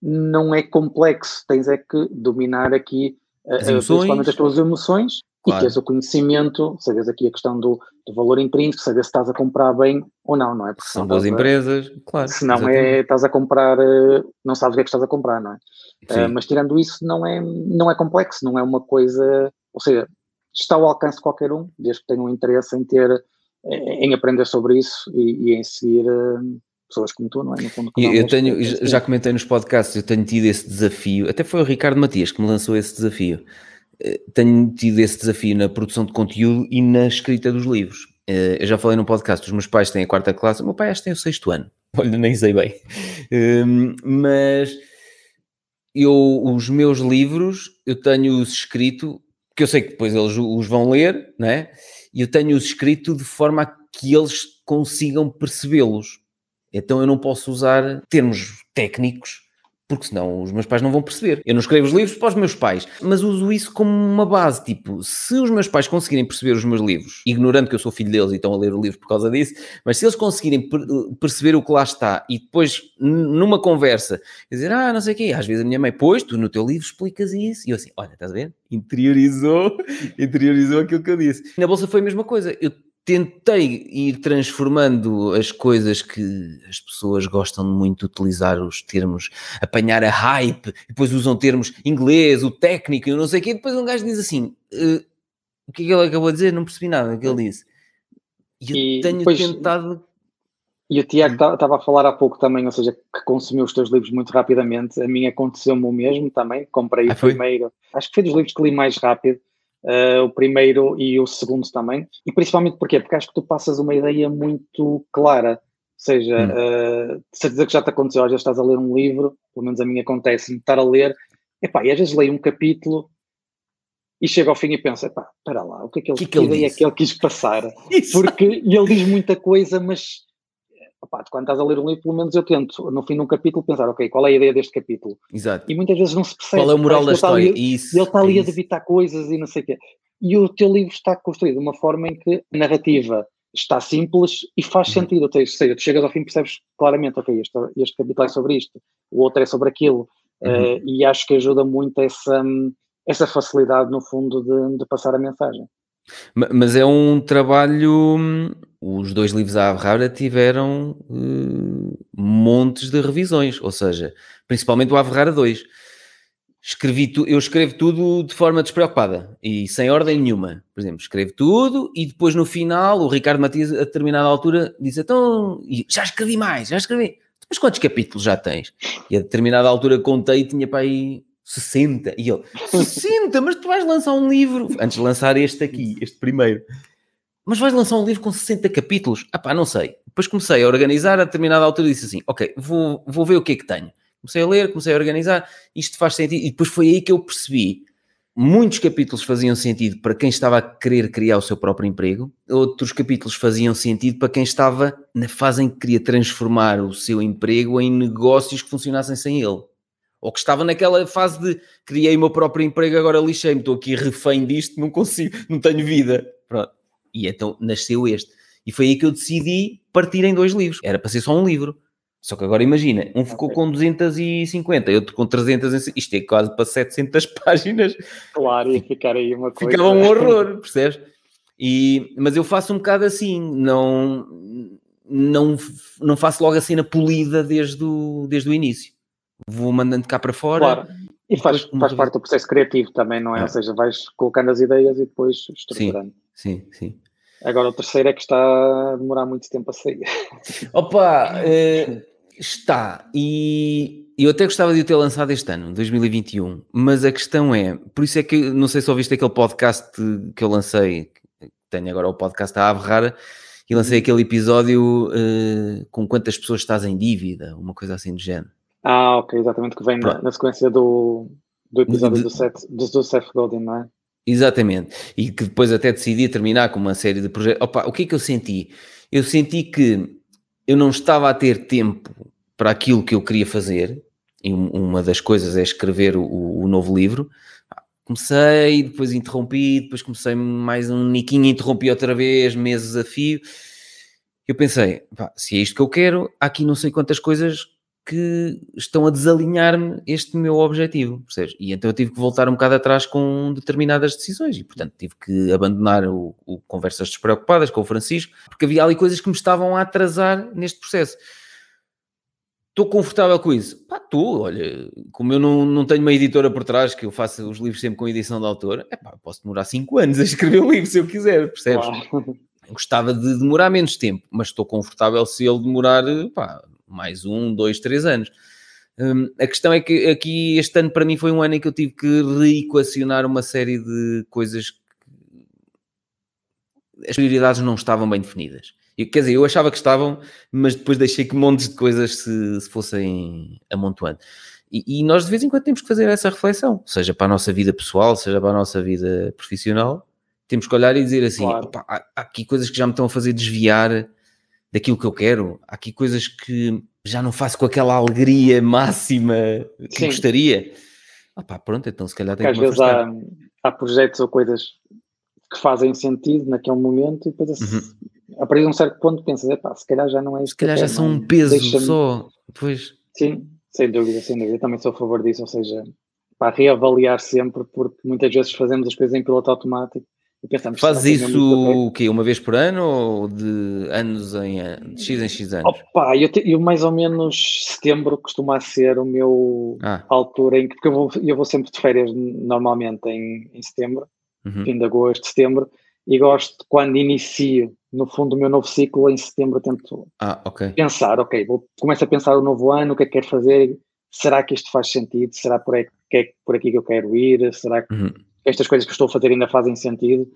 não é complexo, tens é que dominar aqui uh, principalmente as tuas emoções claro. e teres o conhecimento, sabes aqui a questão do, do, valor intrínseco, saber se estás a comprar bem ou não, não é? Porque São boas empresas, claro. Se não é, estás a comprar, uh, não sabes o que é que estás a comprar, não é? Uh, mas tirando isso, não é, não é complexo, não é uma coisa, ou seja, está ao alcance de qualquer um, desde que tenha um interesse em ter, em aprender sobre isso e, e em seguir pessoas como tu, não é? No fundo, eu tenho, já comentei nos podcasts, eu tenho tido esse desafio, até foi o Ricardo Matias que me lançou esse desafio. Eh, tenho tido esse desafio na produção de conteúdo e na escrita dos livros. Eh, eu já falei no podcast, os meus pais têm a quarta classe, o meu pai acho que tem o sexto ano, olha, nem sei bem. Ehm, mas eu, os meus livros, eu tenho-os escrito, que eu sei que depois eles os vão ler, né? E eu tenho-os escrito de forma a que eles consigam percebê-los. Então eu não posso usar termos técnicos porque senão os meus pais não vão perceber. Eu não escrevo os livros para os meus pais, mas uso isso como uma base. Tipo, se os meus pais conseguirem perceber os meus livros, ignorando que eu sou filho deles e estão a ler o livro por causa disso, mas se eles conseguirem per perceber o que lá está e depois, numa conversa, dizer, ah, não sei o quê, às vezes a minha mãe, pois, tu no teu livro explicas isso. E eu assim, olha, estás a ver? Interiorizou, interiorizou aquilo que eu disse. Na bolsa foi a mesma coisa. Eu tentei ir transformando as coisas que as pessoas gostam muito de utilizar os termos, apanhar a hype, depois usam termos inglês, o técnico, eu não sei o quê, depois um gajo diz assim, uh, o que é que ele acabou de dizer? Não percebi nada que ele disse. E eu e tenho depois, tentado... E o Tiago estava a falar há pouco também, ou seja, que consumiu os teus livros muito rapidamente, a mim aconteceu-me o mesmo também, comprei ah, o primeiro, acho que foi dos livros que li mais rápido, Uh, o primeiro e o segundo também. E principalmente porquê? Porque acho que tu passas uma ideia muito clara. Ou seja, hum. uh, de certeza que já te aconteceu, às vezes estás a ler um livro, pelo menos a mim acontece, estar a ler, epá, e às vezes leio um capítulo e chego ao fim e penso, epá, espera lá, o que é que ele, que, que, que ideia é que ele quis passar? Porque ele diz muita coisa, mas Opa, quando estás a ler um livro, pelo menos eu tento, no fim de um capítulo, pensar, ok, qual é a ideia deste capítulo? Exato. E muitas vezes não se percebe. Qual é o moral da história? Ali, isso, ele está ali a debitar coisas e não sei o quê. E o teu livro está construído de uma forma em que a narrativa está simples e faz uhum. sentido. Ou seja, tu chegas ao fim e percebes claramente, ok, este, este capítulo é sobre isto, o outro é sobre aquilo. Uhum. Uh, e acho que ajuda muito essa, essa facilidade, no fundo, de, de passar a mensagem. Mas é um trabalho. Os dois livros à Ave tiveram uh, montes de revisões, ou seja, principalmente o Ave 2. Escrevi tu, eu escrevo tudo de forma despreocupada e sem ordem nenhuma. Por exemplo, escrevo tudo e depois no final o Ricardo Matias, a determinada altura, disse: Então, já escrevi mais, já escrevi. Mas quantos capítulos já tens? E a determinada altura contei e tinha para aí 60. E ele, 60, mas tu vais lançar um livro. Antes de lançar este aqui, este primeiro. Mas vais lançar um livro com 60 capítulos? Ah pá, não sei. Depois comecei a organizar, a determinada altura disse assim, ok, vou, vou ver o que é que tenho. Comecei a ler, comecei a organizar, isto faz sentido. E depois foi aí que eu percebi. Muitos capítulos faziam sentido para quem estava a querer criar o seu próprio emprego, outros capítulos faziam sentido para quem estava na fase em que queria transformar o seu emprego em negócios que funcionassem sem ele ou que estava naquela fase de criei o meu próprio emprego, agora lixei-me, estou aqui refém disto, não consigo, não tenho vida. Pronto. E então nasceu este. E foi aí que eu decidi partir em dois livros. Era para ser só um livro. Só que agora imagina, um ficou com 250, outro com 300, isto é quase para 700 páginas. Claro, ia ficar aí uma coisa. Ficava um horror, percebes? E, mas eu faço um bocado assim, não, não, não faço logo a cena polida desde o, desde o início vou mandando cá para fora. Claro. E faz, faz parte do processo criativo também, não é? é? Ou seja, vais colocando as ideias e depois estruturando. Sim, sim, sim. Agora o terceiro é que está a demorar muito tempo a sair. Opa, uh, está. E eu até gostava de o ter lançado este ano, 2021. Mas a questão é, por isso é que não sei se ouviste aquele podcast que eu lancei, tenho agora o podcast da Ave Rara, e lancei uhum. aquele episódio uh, com quantas pessoas estás em dívida, uma coisa assim do género. Ah, ok, exatamente, que vem na, na, sequência do, do episódio do, Seth, do, do Seth Godin, não é? Exatamente. E que depois até decidi terminar com uma série de projetos. Opa, o que é que eu senti? Eu senti que eu não estava a ter tempo para aquilo que eu queria fazer. E uma das coisas é escrever o, o novo livro. Comecei, depois interrompi, depois comecei mais um niquinho, interrompi outra vez, meses a fio. Eu pensei, pá, se é isto que eu quero, há aqui não sei quantas coisas que estão a desalinhar-me este meu objetivo, percebes? E então eu tive que voltar um bocado atrás com determinadas decisões e, portanto, tive que abandonar o, o Conversas Despreocupadas com o Francisco, porque havia ali coisas que me estavam a atrasar neste processo. Estou confortável com isso? Pá, estou, olha, como eu não, não tenho uma editora por trás, que eu faço os livros sempre com edição de autor, é pá, posso demorar 5 anos a escrever um livro se eu quiser, percebes? Gostava de demorar menos tempo, mas estou confortável se ele demorar, pá, mais um, dois, três anos. Um, a questão é que aqui este ano para mim foi um ano em que eu tive que reequacionar uma série de coisas que as prioridades não estavam bem definidas. Eu, quer dizer, eu achava que estavam, mas depois deixei que montes de coisas se, se fossem amontoando. E, e, nós de vez em quando temos que fazer essa reflexão, seja para a nossa vida pessoal, seja para a nossa vida profissional. Temos que olhar e dizer assim: claro. há, há aqui coisas que já me estão a fazer desviar daquilo que eu quero. Há aqui coisas que já não faço com aquela alegria máxima que Sim. gostaria. Ah pá, pronto, então se calhar tem que Às vezes há, há, projetos ou coisas que fazem sentido naquele momento e depois uhum. a partir de um certo ponto pensas, pá, se calhar já não é isso. Se calhar já são um peso só. Pois. Sim, sem dúvida, sem dúvida. Eu também sou a favor disso, ou seja, para reavaliar sempre, porque muitas vezes fazemos as coisas em piloto automático Pensamos, Faz isso o quê? Uma vez por ano ou de anos em de X em X anos? Opa, eu, te, eu mais ou menos setembro costuma ser o meu ah. altura em que porque eu vou, eu vou sempre de férias normalmente em, em setembro, uhum. fim de agosto, setembro, e gosto quando inicio no fundo o meu novo ciclo em setembro tento ah, okay. pensar, ok, vou, começo a pensar o novo ano, o que é que quero fazer, será que isto faz sentido, será por, aí, que é por aqui que eu quero ir, será que uhum estas coisas que estou a fazer ainda fazem sentido.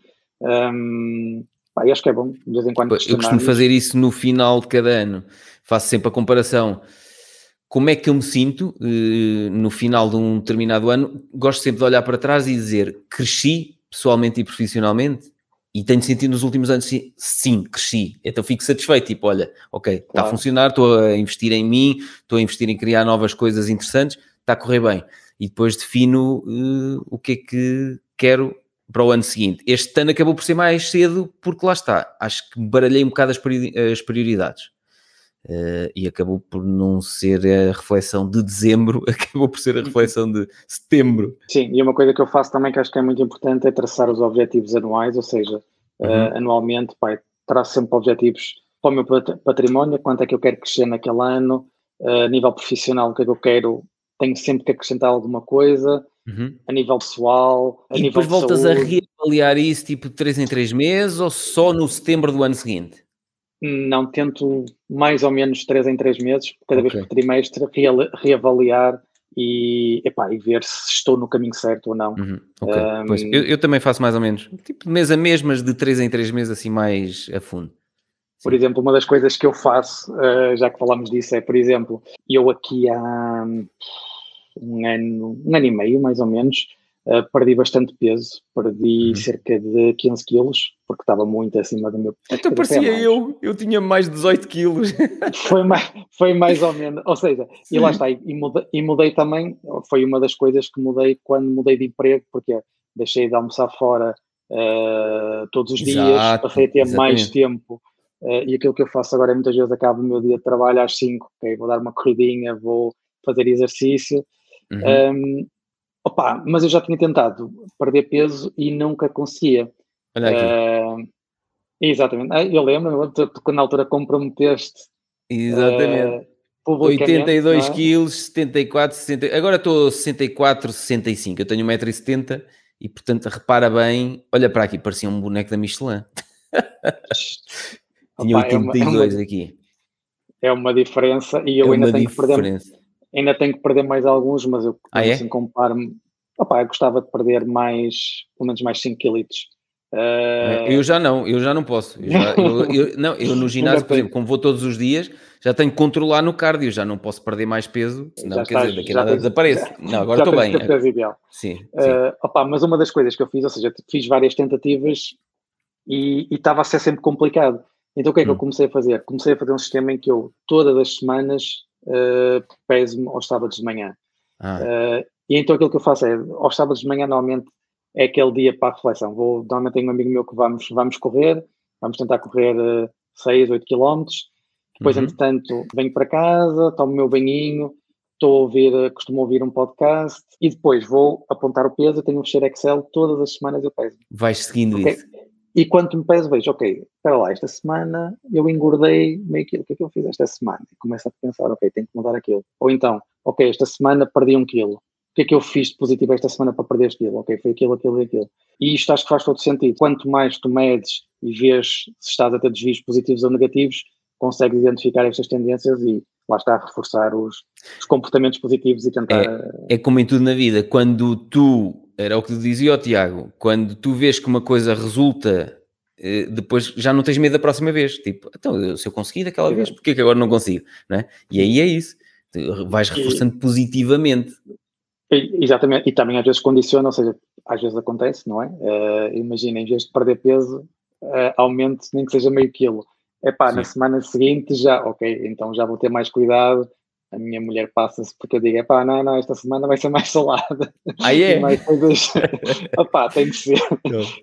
Um, pá, acho que é bom, de vez em quando. Eu costumo fazer isso no final de cada ano. Faço sempre a comparação. Como é que eu me sinto uh, no final de um determinado ano? Gosto sempre de olhar para trás e dizer cresci pessoalmente e profissionalmente e tenho sentido nos últimos anos sim, sim cresci. Então fico satisfeito. Tipo, olha, ok, claro. está a funcionar, estou a investir em mim, estou a investir em criar novas coisas interessantes, está a correr bem e depois defino uh, o que é que quero para o ano seguinte. Este ano acabou por ser mais cedo porque lá está, acho que baralhei um bocado as, prioridades. Uh, e acabou por não ser a reflexão de dezembro, acabou por ser a reflexão de setembro. Sim, e uma coisa que eu faço também que acho que é muito importante é traçar os objetivos anuais, ou seja, uhum. uh, anualmente, pai, traço sempre objetivos para o meu património, quanto é que eu quero crescer naquele ano, a nível profissional, o que é que eu quero tenho sempre que acrescentar alguma coisa uhum. a nível pessoal. A e nível depois voltas saúde. a reavaliar isso tipo de 3 em 3 meses ou só no setembro do ano seguinte? Não, tento mais ou menos 3 em 3 meses, cada okay. vez por trimestre, reavaliar e, epá, e ver se estou no caminho certo ou não. Uhum. Okay. Um, eu, eu, também faço mais ou menos, tipo mês a mês, mas de 3 em 3 meses assim mais a fundo. Por exemplo, uma das coisas que eu faço, uh, já que falamos disso, é, por exemplo, eu aqui há um ano, um ano e meio, mais ou menos, uh, perdi bastante peso, perdi uhum. cerca de 15 quilos, porque estava muito acima do meu Então parecia eu, eu tinha mais de 18 quilos. foi, mais, foi mais ou menos, ou seja, Sim. e lá está, e mudei, e mudei também, foi uma das coisas que mudei quando mudei de emprego, porque deixei de almoçar fora uh, todos os Exato, dias, passei a ter exatamente. mais tempo. Uh, e aquilo que eu faço agora é muitas vezes acabo o meu dia de trabalho às 5, ok, vou dar uma corridinha, vou fazer exercício Uhum. Um, opa, mas eu já tinha tentado perder peso e nunca conseguia. Olha aqui. Uh, exatamente. Ah, eu lembro, quando na altura comprometeste. Exatamente. Uh, 82 é? quilos, 74, 60. Agora estou 64, 65. Eu tenho 1,70m e, portanto, repara bem. Olha para aqui, parecia um boneco da Michelin. Tinha 82 é uma, é uma, aqui. É uma diferença e eu é ainda tenho diferença. que perder Ainda tenho que perder mais alguns, mas eu ah, é? assim comparo-me. Opa, eu gostava de perder mais, pelo menos mais 5 quilos Uh... Eu já não, eu já não posso. Eu já, eu, eu, não, eu no ginásio, por exemplo, como vou todos os dias, já tenho que controlar no cardio, já não posso perder mais peso, senão já quer estás, dizer, daqui a nada tens, não, agora estou bem. É ideal. Sim. sim. Uh, opa, mas uma das coisas que eu fiz, ou seja, fiz várias tentativas e estava a ser sempre complicado. Então o que é que hum. eu comecei a fazer? Comecei a fazer um sistema em que eu, todas as semanas, uh, peso-me aos sábados de manhã. Ah. Uh, e então aquilo que eu faço é, aos sábados de manhã, normalmente é aquele dia para a reflexão. Vou, normalmente tenho um amigo meu que vamos, vamos correr, vamos tentar correr uh, 6, 8 quilómetros. Depois, uhum. entretanto, venho para casa, tomo o meu banhinho, estou a ouvir, uh, costumo ouvir um podcast e depois vou apontar o peso. Tenho um fecheiro Excel, todas as semanas eu peso. Vais seguindo isso. E quando me peso, vejo, ok, espera lá, esta semana eu engordei meio quilo, o que é que eu fiz esta semana? E começo a pensar, ok, tenho que mudar aquilo. Ou então, ok, esta semana perdi um quilo. O que é que eu fiz de positivo esta semana para perder este quilo? Ok, foi aquilo, aquilo e aquilo. E isto acho que faz todo sentido. Quanto mais tu medes e vês se estás a ter desvios positivos ou negativos, consegues identificar estas tendências e lá está a reforçar os, os comportamentos positivos e tentar. É, é como em tudo na vida, quando tu era o que dizia o Tiago, quando tu vês que uma coisa resulta, eh, depois já não tens medo da próxima vez. Tipo, então, se eu consegui daquela Sim. vez, porquê que agora não consigo? Não é? E aí é isso. Tu vais reforçando e, positivamente. Exatamente. E também às vezes condiciona, ou seja, às vezes acontece, não é? Uh, Imagina, em vez de perder peso, uh, aumente nem que seja meio quilo. É pá, na semana seguinte já, ok, então já vou ter mais cuidado, a minha mulher passa-se porque eu digo, pá, não, não, esta semana vai ser mais salada. Ah, é? mais coisas. Opá, tem de ser,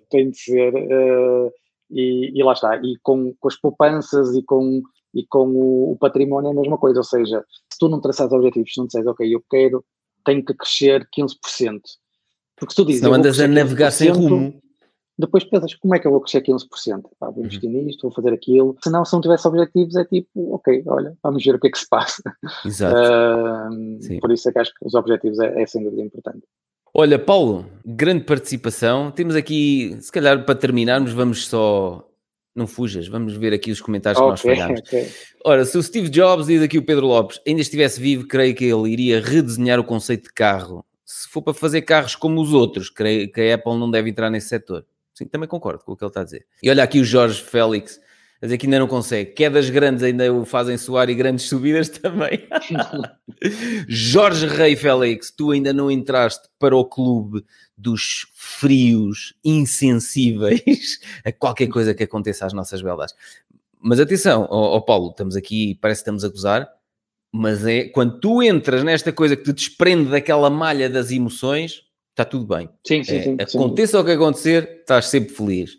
tem de ser. Uh, e, e, lá está. E com, com as poupanças e com, e com o, o, património é a mesma coisa. Ou seja, se tu não traçares objetivos, se não disseres, ok, eu quero, tenho que crescer 15%. Porque se tu dizes. Não andas a navegar sem rumo depois pensas, como é que eu vou crescer 15%? Pá, vou uhum. investir uhum. nisto, vou fazer aquilo. Se não, se não tivesse objetivos, é tipo, ok, olha, vamos ver o que é que se passa. Exato. Uh, por isso é que acho que os objetivos é, é sem dúvida importante. Olha, Paulo, grande participação. Temos aqui, se calhar para terminarmos, vamos só. Não fujas, vamos ver aqui os comentários okay, que nós falhamos. Okay. Ora, se o Steve Jobs, diz aqui o Pedro Lopes, ainda estivesse vivo, creio que ele iria redesenhar o conceito de carro. Se for para fazer carros como os outros, creio que a Apple não deve entrar nesse setor. Sim, também concordo com o que ele está a dizer. E olha aqui o Jorge Félix, a dizer que ainda não consegue. Quedas grandes ainda o fazem suar e grandes subidas também. Jorge Rei Félix, tu ainda não entraste para o clube dos frios insensíveis a qualquer coisa que aconteça às nossas belas. Mas atenção, ó, ó Paulo, estamos aqui, parece que estamos a gozar, mas é quando tu entras nesta coisa que te desprende daquela malha das emoções, está tudo bem. Sim, sim, é, sim. Aconteça sim. o que acontecer, estás sempre feliz.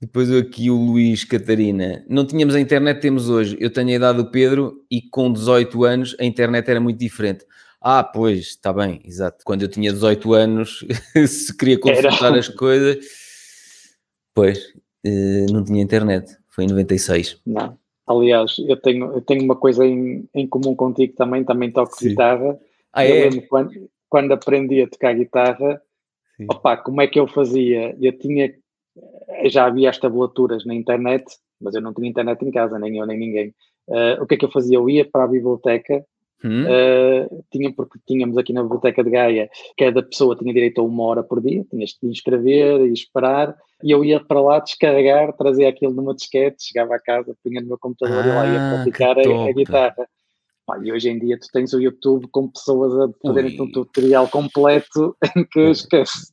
Depois aqui o Luís Catarina. Não tínhamos a internet temos hoje. Eu tenho a idade do Pedro e com 18 anos a internet era muito diferente. Ah, pois, está bem, exato. Quando eu tinha 18 anos, se queria consultar era. as coisas, pois, eh, não tinha internet. Foi em 96. Não. Aliás, eu tenho, eu tenho uma coisa em, em comum contigo também, também toco Sim. guitarra. Ah, eu é? Quando, quando aprendi a tocar guitarra, Sim. opa, como é que eu fazia? Eu tinha, já havia as tabulaturas na internet, mas eu não tinha internet em casa, nem eu, nem ninguém. Uh, o que é que eu fazia? Eu ia para a biblioteca, hum. uh, tinha, porque tínhamos aqui na biblioteca de Gaia, cada pessoa tinha direito a uma hora por dia, tinhas de inscrever e esperar, e eu ia para lá descarregar, trazia aquilo numa disquete, chegava a casa, punha no meu computador ah, e lá ia ah, praticar a, a guitarra. Pá, e hoje em dia tu tens o YouTube com pessoas a fazerem um tutorial completo em que esquece.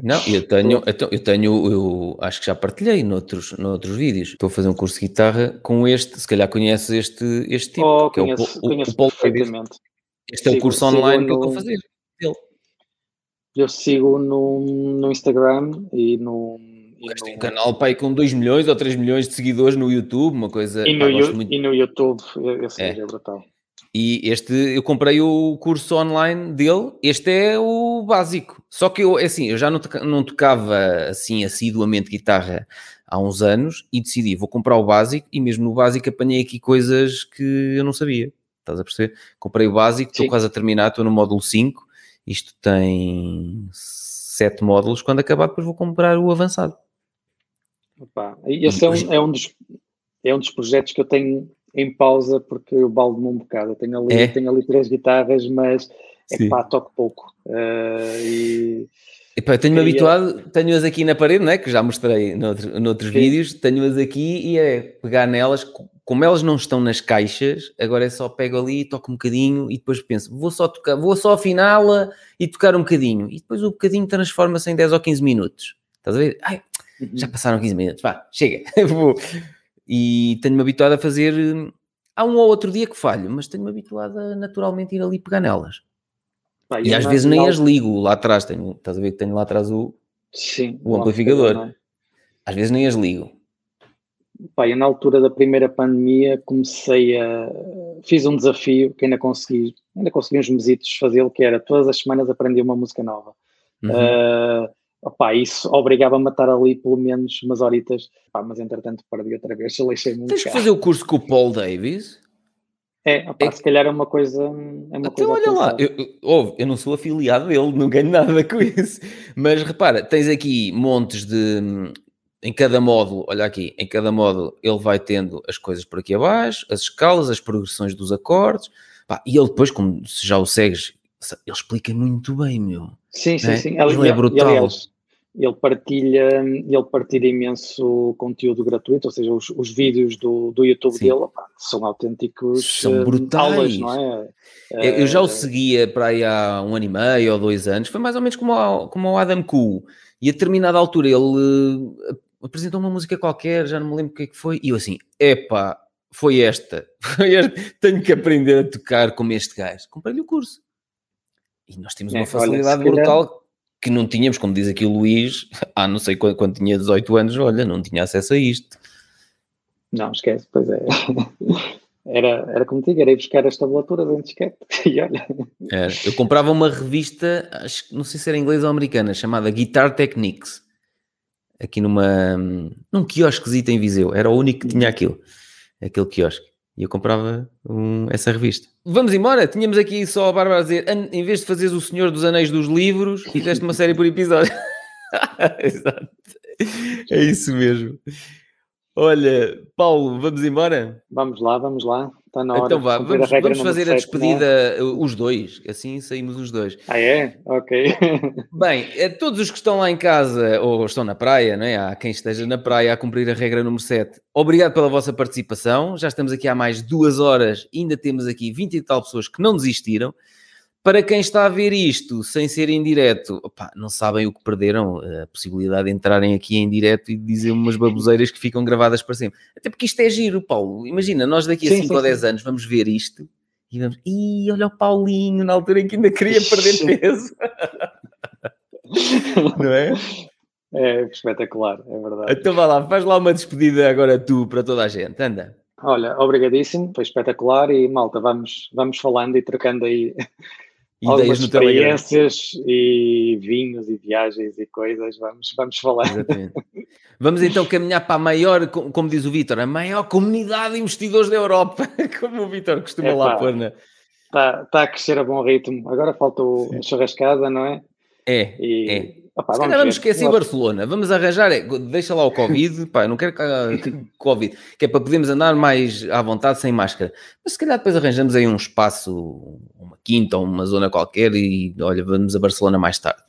Não, eu tenho, eu tenho, eu acho que já partilhei noutros, noutros vídeos. Estou a fazer um curso de guitarra com este, se calhar conheces este, este tipo, oh, que conheço, é o, conheço o, o perfeitamente. Este é o curso online que eu estou a fazer. Dele. Eu sigo no, no Instagram e no. E tem um canal pai com 2 milhões ou 3 milhões de seguidores no YouTube, uma coisa. E no, pá, muito... e no YouTube, esse é. é brutal. E este, eu comprei o curso online dele, este é o básico. Só que eu, é assim, eu já não, não tocava assim assiduamente guitarra há uns anos e decidi, vou comprar o básico e mesmo no básico apanhei aqui coisas que eu não sabia. Estás a perceber? Comprei o básico, estou quase a terminar, estou no módulo 5. Isto tem 7 módulos. Quando acabar, depois vou comprar o avançado. Opa, esse é um, é, um dos, é um dos projetos que eu tenho em pausa porque eu baldo-me um bocado. Eu tenho ali, é? tenho ali três guitarras, mas é pá, toco pouco. Uh, e Epá, tenho-me habituado, tenho-as aqui na parede, não é? Que já mostrei noutro, noutros Sim. vídeos, tenho-as aqui e é pegar nelas, como elas não estão nas caixas, agora é só pego ali, toco um bocadinho e depois penso, vou só tocar, vou só afiná-la e tocar um bocadinho. E depois o bocadinho transforma-se em 10 ou 15 minutos. Estás a ver? Ai, já uhum. passaram 15 minutos, vá, chega. e tenho-me habituado a fazer. Há um ou outro dia que falho, mas tenho-me habituado a naturalmente ir ali pegar nelas. Pá, e às vezes nem as ligo lá atrás. Tenho, estás a ver que tenho lá atrás o, Sim, o amplificador. É? Às vezes nem as ligo. Pá, eu na altura da primeira pandemia comecei a. Fiz um desafio que ainda consegui, ainda consegui uns mesitos fazê-lo, que era todas as semanas aprender uma música nova. Uhum. Uh, opá, isso obrigava-me a estar ali pelo menos umas horitas, opá, mas entretanto perdi outra vez, eu lixei muito. Tens que fazer o curso com o Paul Davis? É, opa, é, se calhar é uma coisa. É uma então, coisa olha lá, eu, eu, eu, não sou afiliado dele, não ganho nada com isso. Mas repara, tens aqui montes de. Em cada módulo, olha aqui, em cada módulo ele vai tendo as coisas por aqui abaixo, as escalas, as progressões dos acordes, pá, e ele depois, como se já o segues, ele explica muito bem, meu. Sim, sim, é? sim. Ele, ele é brutal. E, aliás, ele partilha, ele partilha imenso conteúdo gratuito, ou seja, os, os vídeos do, do YouTube Sim. dele são autênticos são eh, brutais. aulas, não é? Eu já o eh, seguia para aí há um ano e meio ou dois anos, foi mais ou menos como, o, como o Adam Cool, e a determinada altura ele uh, apresentou uma música qualquer, já não me lembro o que é que foi, e eu assim, epá, foi esta, foi esta, tenho que aprender a tocar como este gajo. Comprei-lhe o curso. E nós temos é, uma facilidade olha, brutal que não tínhamos, como diz aqui o Luís, ah, não sei quando, quando tinha 18 anos, olha, não tinha acesso a isto. Não, esquece, pois é. Era, era como digo, era ir buscar as tabulaturas em disquete e olha. Era. Eu comprava uma revista, acho, não sei se era inglesa ou americana, chamada Guitar Techniques, aqui numa, num quiosquezito em Viseu, era o único que tinha aquilo, aquele quiosque. E eu comprava um, essa revista. Vamos embora? Tínhamos aqui só a Bárbara a dizer: em vez de fazeres o Senhor dos Anéis dos livros, fizeste uma série por episódio. Exato. É isso mesmo. Olha, Paulo, vamos embora? Vamos lá, vamos lá. Está na hora. Então vá, vamos, vamos fazer a despedida, é? os dois, assim saímos os dois. Ah, é? Ok. Bem, a todos os que estão lá em casa ou estão na praia, não é? Há quem esteja na praia a cumprir a regra número 7. Obrigado pela vossa participação. Já estamos aqui há mais duas horas, ainda temos aqui 20 e tal pessoas que não desistiram. Para quem está a ver isto sem ser em direto, opa, não sabem o que perderam, a possibilidade de entrarem aqui em direto e dizer umas baboseiras que ficam gravadas para sempre. Até porque isto é giro, Paulo. Imagina, nós daqui a 5 ou 10 anos vamos ver isto e vamos, ih, olha o Paulinho, na altura em que ainda queria perder peso. não é? É espetacular, é verdade. Então vá lá, faz lá uma despedida agora tu para toda a gente, anda. Olha, obrigadíssimo, foi espetacular e malta, vamos, vamos falando e trocando aí algumas experiências e vinhos e viagens e coisas, vamos, vamos falar. Exatamente. Vamos então caminhar para a maior, como diz o Vitor, a maior comunidade de investidores da Europa, como o Vitor costuma é, lá pôr. Né? Está, está a crescer a bom ritmo. Agora falta o churrascada, não é? É, e, é. Opa, Se vamos, vamos esquecer. Barcelona, vamos arranjar, é, deixa lá o Covid, pá, não quero que, Covid, que é para podermos andar mais à vontade sem máscara. Mas se calhar depois arranjamos aí um espaço, uma quinta ou uma zona qualquer e olha, vamos a Barcelona mais tarde.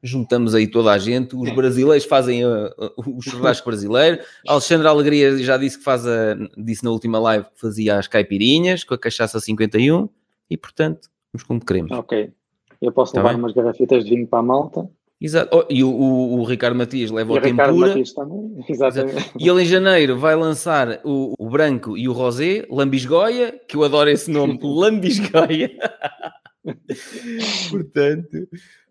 Juntamos aí toda a gente, os brasileiros fazem uh, uh, o churrasco brasileiro. Alexandre Alegria já disse que faz a, disse na última live que fazia as caipirinhas com a cachaça 51 e portanto, vamos como queremos. Ok. Eu posso tá levar bem? umas garrafitas de vinho para a malta Exato. Oh, e o, o, o, Ricardo Matias leva e o Tempura. E ele em janeiro vai lançar o, o branco e o rosé, Lambisgoia, que eu adoro esse nome, Lambisgoia. Portanto,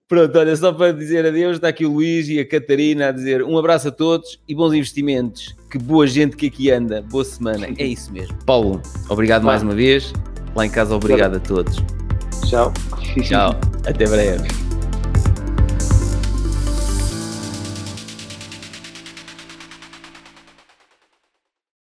pronto, olha, só para dizer adeus, está aqui o Luís e a Catarina a dizer um abraço a todos e bons investimentos. Que boa gente que aqui anda. Boa semana. É isso mesmo. Paulo, obrigado mais uma vez. Lá em casa, obrigado a todos. Tchau. Tchau. Até breve.